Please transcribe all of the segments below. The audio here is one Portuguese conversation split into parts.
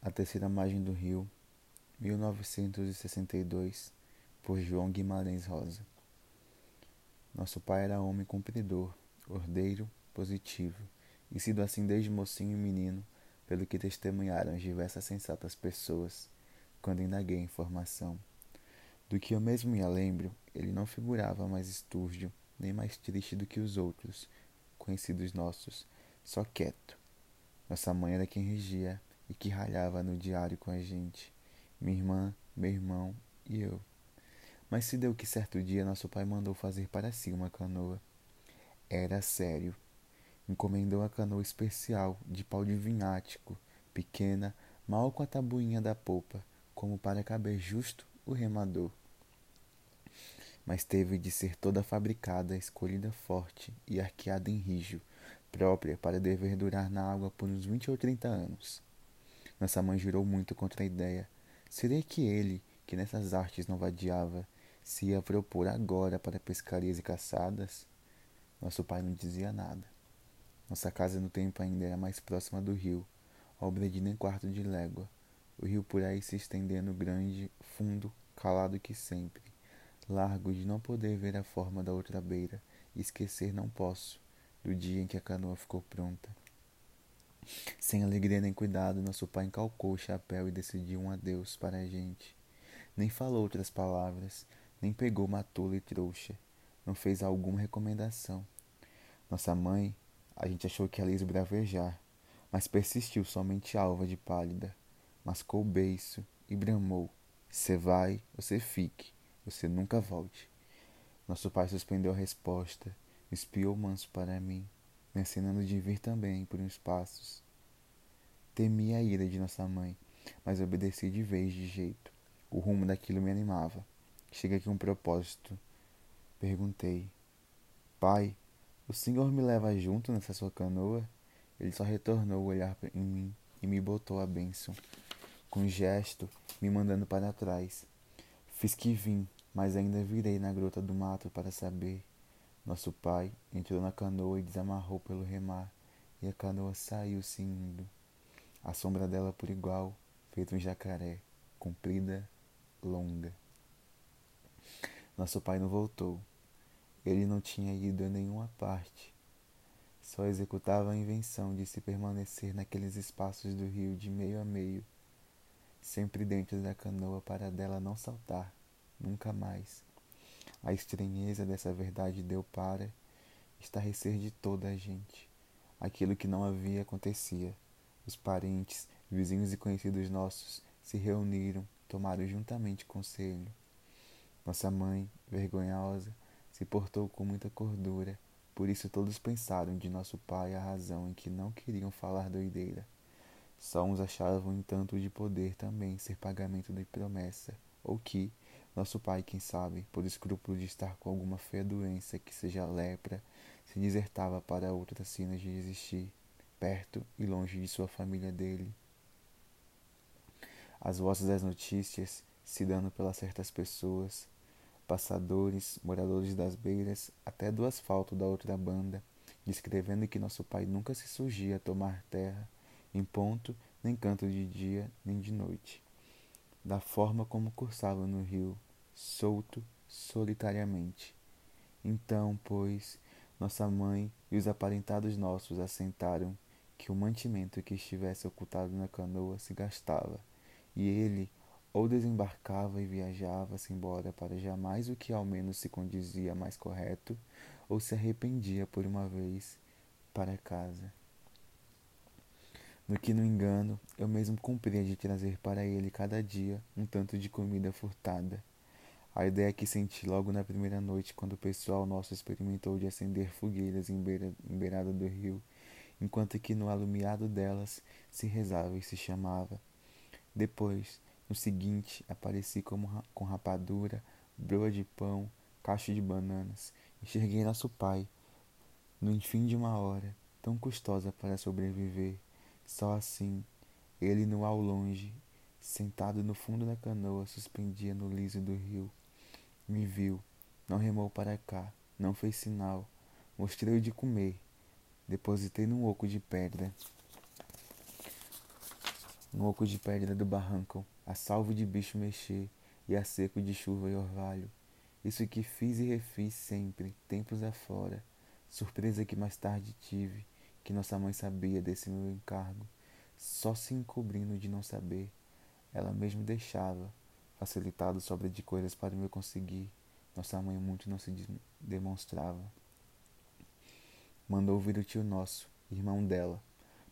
A Terceira Margem do Rio, 1962, por João Guimarães Rosa. Nosso pai era homem cumpridor, ordeiro, positivo, e sido assim desde mocinho e menino, pelo que testemunharam as diversas sensatas pessoas, quando indaguei informação. Do que eu mesmo me lembro, ele não figurava mais estúrdio, nem mais triste do que os outros, conhecidos nossos, só quieto. Nossa mãe era quem regia e que ralhava no diário com a gente, minha irmã, meu irmão e eu. Mas se deu que certo dia nosso pai mandou fazer para si uma canoa. Era sério. Encomendou a canoa especial, de pau de vinhático, pequena, mal com a tabuinha da popa, como para caber justo o remador. Mas teve de ser toda fabricada, escolhida forte e arqueada em rijo, própria para dever durar na água por uns vinte ou trinta anos. Nossa mãe jurou muito contra a ideia. Seria que ele, que nessas artes não vadiava, se ia propor agora para pescarias e caçadas? Nosso pai não dizia nada. Nossa casa no tempo ainda era mais próxima do rio, obra de nem quarto de légua. O rio por aí se estendendo grande, fundo, calado que sempre. Largo de não poder ver a forma da outra beira, e esquecer não posso, do dia em que a canoa ficou pronta. Sem alegria nem cuidado, nosso pai encalcou o chapéu e decidiu um adeus para a gente. Nem falou outras palavras, nem pegou matula e trouxa, não fez alguma recomendação. Nossa mãe, a gente achou que ela ia esbravejar, mas persistiu somente alva de pálida. Mascou o beiço e bramou. Você vai, você fique, você nunca volte. Nosso pai suspendeu a resposta, espiou manso para mim ensinando de vir também por uns passos. Temi a ira de nossa mãe, mas obedeci de vez de jeito. O rumo daquilo me animava. Chega aqui um propósito. Perguntei: Pai, o senhor me leva junto nessa sua canoa? Ele só retornou o olhar em mim e me botou a bênção, com um gesto, me mandando para trás. Fiz que vim, mas ainda virei na grota do mato para saber nosso pai entrou na canoa e desamarrou pelo remar, e a canoa saiu se indo. A sombra dela por igual, feito um jacaré, comprida, longa. Nosso pai não voltou. Ele não tinha ido a nenhuma parte. Só executava a invenção de se permanecer naqueles espaços do rio de meio a meio, sempre dentro da canoa para dela não saltar, nunca mais. A estranheza dessa verdade deu para estarrecer de toda a gente. Aquilo que não havia acontecia. Os parentes, vizinhos e conhecidos nossos se reuniram, tomaram juntamente conselho. Nossa mãe, vergonhosa, se portou com muita cordura, por isso todos pensaram de nosso pai a razão em que não queriam falar doideira. Só uns achavam um tanto de poder também ser pagamento de promessa, ou que, nosso pai, quem sabe, por escrúpulo de estar com alguma feia doença, que seja lepra, se desertava para outras sinas de existir, perto e longe de sua família dele. As vozes das notícias se dando pelas certas pessoas, passadores, moradores das beiras, até do asfalto da outra banda, descrevendo que nosso pai nunca se surgia a tomar terra, em ponto, nem canto de dia, nem de noite, da forma como cursava no rio, solto solitariamente. Então, pois, nossa mãe e os aparentados nossos assentaram que o mantimento que estivesse ocultado na canoa se gastava, e ele ou desembarcava e viajava-se embora para jamais o que ao menos se condizia mais correto, ou se arrependia por uma vez para casa. No que no engano, eu mesmo cumpria de trazer para ele cada dia um tanto de comida furtada a ideia que senti logo na primeira noite, quando o pessoal nosso experimentou de acender fogueiras em, beira, em beirada do rio, enquanto que no alumiado delas se rezava e se chamava. Depois, no seguinte, apareci como, com rapadura, broa de pão, cacho de bananas. Enxerguei nosso pai, no fim de uma hora, tão custosa para sobreviver. Só assim, ele no ao longe, sentado no fundo da canoa, suspendia no liso do rio, me viu, não remou para cá, não fez sinal. Mostrei-o de comer. Depositei num oco de pedra. no oco de pedra do barranco, a salvo de bicho mexer e a seco de chuva e orvalho. Isso que fiz e refiz sempre, tempos afora, surpresa que mais tarde tive, que nossa mãe sabia desse meu encargo, só se encobrindo de não saber, ela mesmo deixava, facilitado sobra de coisas para me conseguir, nossa mãe muito não se demonstrava. Mandou vir o tio nosso, irmão dela,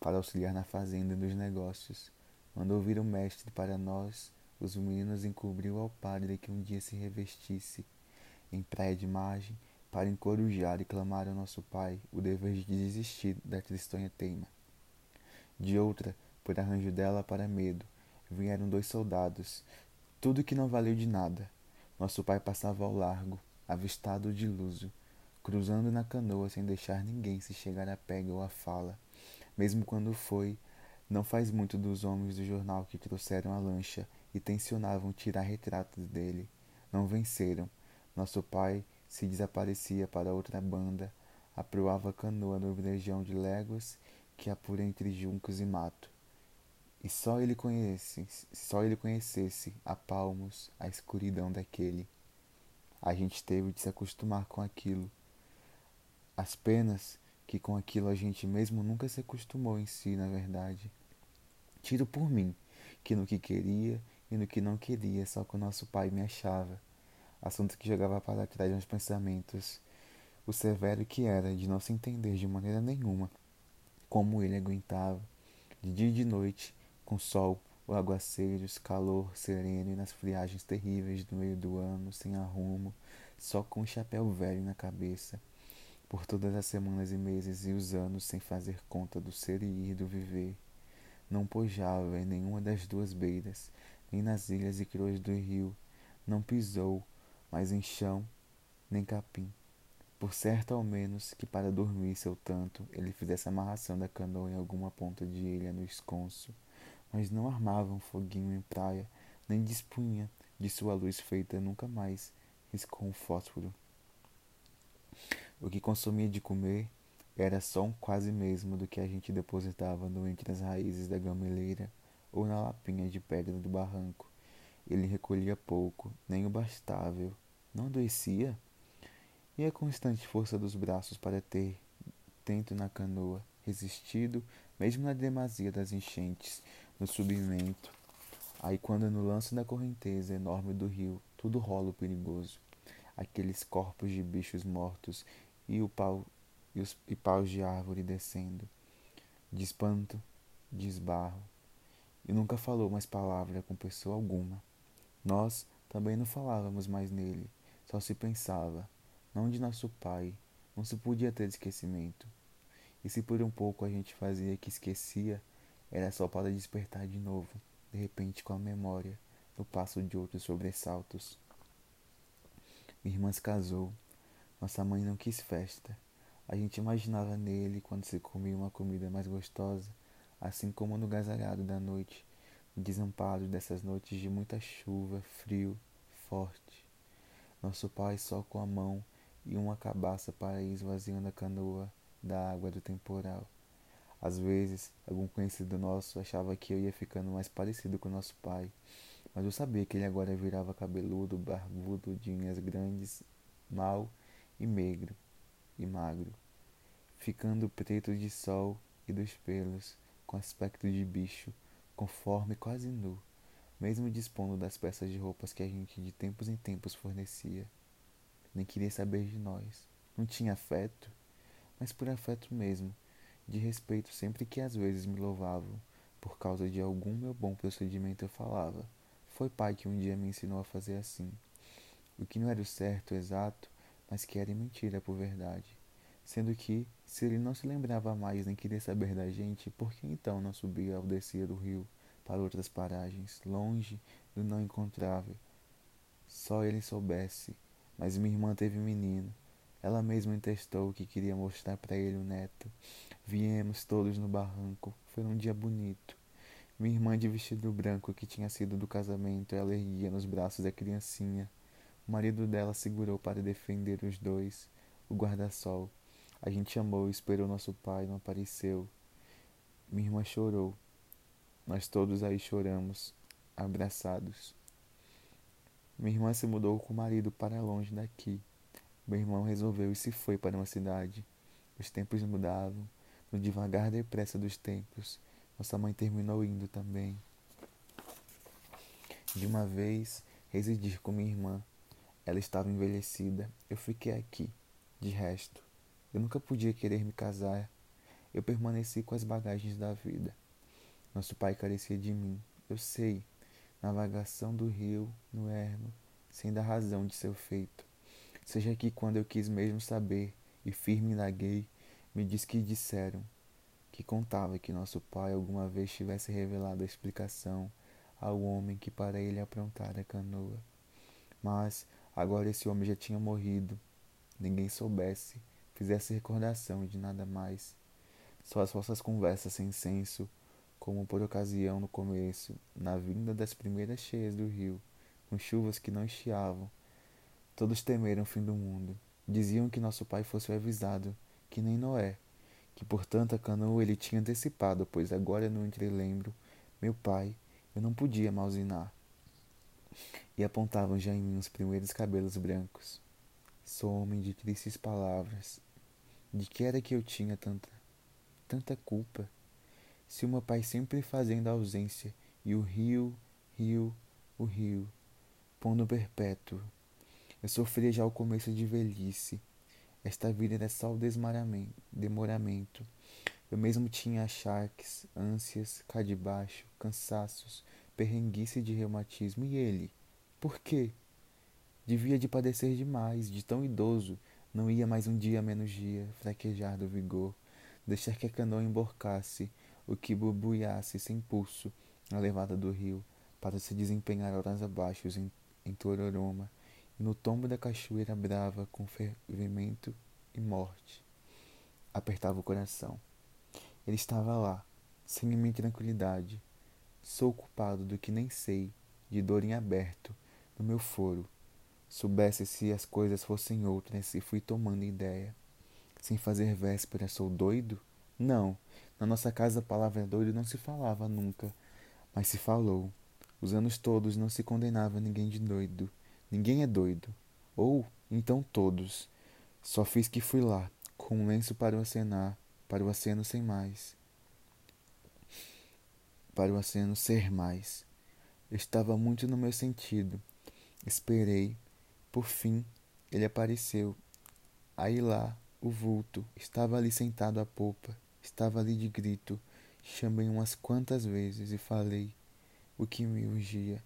para auxiliar na fazenda e nos negócios. Mandou vir o mestre para nós, os meninos encobriu ao padre que um dia se revestisse em praia de margem para encorujar e clamar ao nosso pai o dever de desistir da tristonha teima. De outra, por arranjo dela para medo, vieram dois soldados, tudo que não valeu de nada. Nosso pai passava ao largo, avistado de luso, cruzando na canoa sem deixar ninguém se chegar a pega ou a fala. Mesmo quando foi, não faz muito dos homens do jornal que trouxeram a lancha e tensionavam tirar retratos dele. Não venceram. Nosso pai se desaparecia para outra banda, aproava a canoa no brejão de léguas que há por entre juncos e mato. E só ele conhece, só ele conhecesse a palmos a escuridão daquele. A gente teve de se acostumar com aquilo. As penas que com aquilo a gente mesmo nunca se acostumou em si, na verdade. Tiro por mim, que no que queria e no que não queria, só que o nosso pai me achava. Assunto que jogava para trás meus pensamentos. O severo que era de não se entender de maneira nenhuma como ele aguentava, de dia e de noite, com sol, o aguaceiros, calor sereno e nas friagens terríveis do meio do ano, sem arrumo, só com o um chapéu velho na cabeça, por todas as semanas e meses e os anos sem fazer conta do ser e ir do viver. Não pojava em nenhuma das duas beiras, nem nas ilhas e croas do rio, não pisou, mas em chão, nem capim. Por certo, ao menos, que para dormir seu tanto, ele fizesse amarração da canoa em alguma ponta de ilha no esconso, mas não armava um foguinho em praia, nem dispunha de sua luz feita nunca mais riscou um fósforo. O que consumia de comer era só um quase mesmo do que a gente depositava no entre as raízes da gameleira ou na lapinha de pedra do barranco. Ele recolhia pouco, nem o bastável. Não adoecia? E a constante força dos braços para ter, dentro na canoa, resistido, mesmo na demasia das enchentes, no subimento. Aí quando no lance da correnteza enorme do rio, tudo rola perigoso. Aqueles corpos de bichos mortos e o pau e os e paus de árvore descendo. De espanto, de esbarro. E nunca falou mais palavra com pessoa alguma. Nós também não falávamos mais nele, só se pensava, não de nosso pai, não se podia ter esquecimento. E se por um pouco a gente fazia que esquecia, era só para despertar de novo, de repente com a memória, no passo de outros sobressaltos. Minha irmã se casou. Nossa mãe não quis festa. A gente imaginava nele quando se comia uma comida mais gostosa, assim como no gasalhado da noite, no desamparo dessas noites de muita chuva, frio, forte. Nosso pai só com a mão e uma cabaça para ir esvaziando a canoa da água do temporal. Às vezes, algum conhecido nosso achava que eu ia ficando mais parecido com nosso pai, mas eu sabia que ele agora virava cabeludo, barbudo, de unhas grandes, mau e megro e magro, ficando preto de sol e dos pelos, com aspecto de bicho, conforme quase nu, mesmo dispondo das peças de roupas que a gente de tempos em tempos fornecia. Nem queria saber de nós. Não tinha afeto, mas por afeto mesmo de respeito sempre que às vezes me louvavam, por causa de algum meu bom procedimento eu falava. Foi pai que um dia me ensinou a fazer assim. O que não era o certo, exato, mas que era mentira por verdade. Sendo que, se ele não se lembrava mais nem queria saber da gente, por que então não subia ou descia do rio para outras paragens, longe do não encontrável? Só ele soubesse, mas minha irmã teve um menino. Ela mesma entestou que queria mostrar para ele o neto. Viemos todos no barranco. Foi um dia bonito. Minha irmã de vestido branco que tinha sido do casamento, ela erguia nos braços a criancinha. O marido dela segurou para defender os dois, o guarda-sol. A gente chamou e esperou nosso pai, não apareceu. Minha irmã chorou. Nós todos aí choramos, abraçados. Minha irmã se mudou com o marido para longe daqui. Meu irmão resolveu e se foi para uma cidade. Os tempos mudavam, no devagar depressa dos tempos. Nossa mãe terminou indo também. De uma vez, residir com minha irmã. Ela estava envelhecida. Eu fiquei aqui. De resto, eu nunca podia querer me casar. Eu permaneci com as bagagens da vida. Nosso pai carecia de mim. Eu sei, Navagação do rio no ermo, sem dar razão de seu feito. Seja que quando eu quis mesmo saber, e firme indaguei, me diz que disseram que contava que nosso pai alguma vez tivesse revelado a explicação ao homem que para ele aprontara a canoa. Mas agora esse homem já tinha morrido. Ninguém soubesse, fizesse recordação de nada mais. Só as vossas conversas sem senso como por ocasião no começo, na vinda das primeiras cheias do rio, com chuvas que não estiavam. Todos temeram o fim do mundo. Diziam que nosso pai fosse avisado, que nem Noé, que portanto a canoa ele tinha antecipado, pois agora no entrelembro, meu pai, eu não podia malzinar. E apontavam já em mim os primeiros cabelos brancos. Sou homem de tristes palavras. De que era que eu tinha tanta, tanta culpa? se meu pai sempre fazendo a ausência, e o rio, rio, o rio, pondo perpétuo. Eu sofria já o começo de velhice. Esta vida era só o demoramento. Eu mesmo tinha achaques, ânsias, cá de baixo, cansaços, perrenguice de reumatismo. E ele? Por quê? Devia de padecer demais, de tão idoso, não ia mais um dia menos dia, fraquejar do vigor, deixar que a canoa emborcasse, o que burbuiasse sem pulso na levada do rio, para se desempenhar horas abaixo em, em Tororoma, e no tombo da cachoeira brava com fervimento e morte. Apertava o coração. Ele estava lá, sem minha tranquilidade. Sou culpado do que nem sei, de dor em aberto, no meu foro. Soubesse se as coisas fossem outras e fui tomando ideia. Sem fazer véspera, sou doido? Não, na nossa casa a palavra doido não se falava nunca, mas se falou. Os anos todos não se condenava ninguém de doido. Ninguém é doido. Ou, então todos. Só fiz que fui lá, com um lenço para o acenar, para o aceno sem mais. Para o aceno ser mais. estava muito no meu sentido. Esperei. Por fim, ele apareceu. Aí lá, o vulto, estava ali sentado à popa. Estava ali de grito. Chamei umas quantas vezes e falei o que me urgia.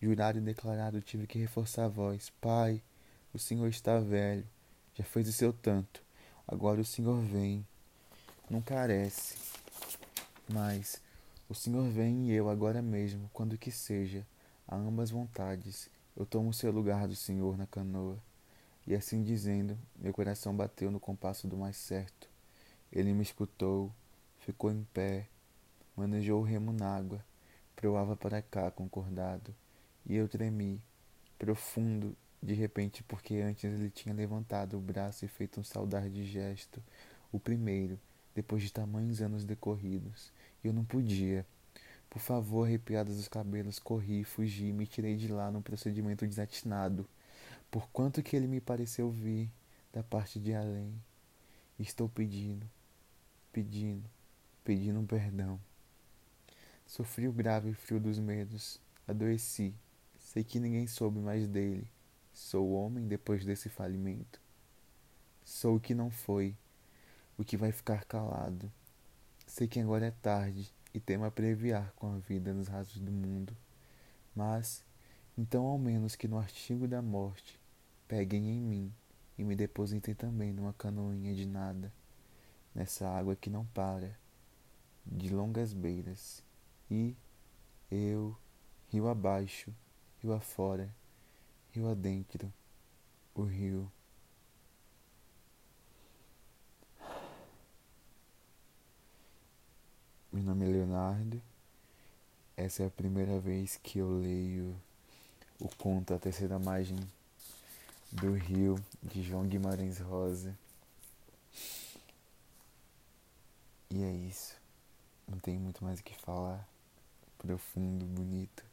Jurado e declarado, tive que reforçar a voz. Pai, o senhor está velho. Já fez o seu tanto. Agora o senhor vem. Não carece. Mas o senhor vem e eu agora mesmo, quando que seja, a ambas vontades. Eu tomo o seu lugar do senhor na canoa. E assim dizendo, meu coração bateu no compasso do mais certo. Ele me escutou, ficou em pé, manejou o remo na água, proava para cá concordado, e eu tremi, profundo, de repente, porque antes ele tinha levantado o braço e feito um saudar de gesto, o primeiro, depois de tamanhos anos decorridos, e eu não podia. Por favor, arrepiados os cabelos, corri, fugi, me tirei de lá num procedimento desatinado, por quanto que ele me pareceu vir da parte de além. Estou pedindo, pedindo, pedindo perdão. Sofri o grave frio dos medos, adoeci. Sei que ninguém soube mais dele. Sou homem depois desse falimento. Sou o que não foi, o que vai ficar calado. Sei que agora é tarde e temo abreviar com a vida nos rasos do mundo. Mas, então ao menos que no artigo da morte peguem em mim e me depositem também numa canoinha de nada nessa água que não para, de longas beiras, e eu, rio abaixo, rio afora, rio adentro, o rio. Meu nome é Leonardo. Essa é a primeira vez que eu leio o conto A Terceira Margem do Rio de João Guimarães Rosa. E é isso. Não tem muito mais o que falar. profundo, bonito.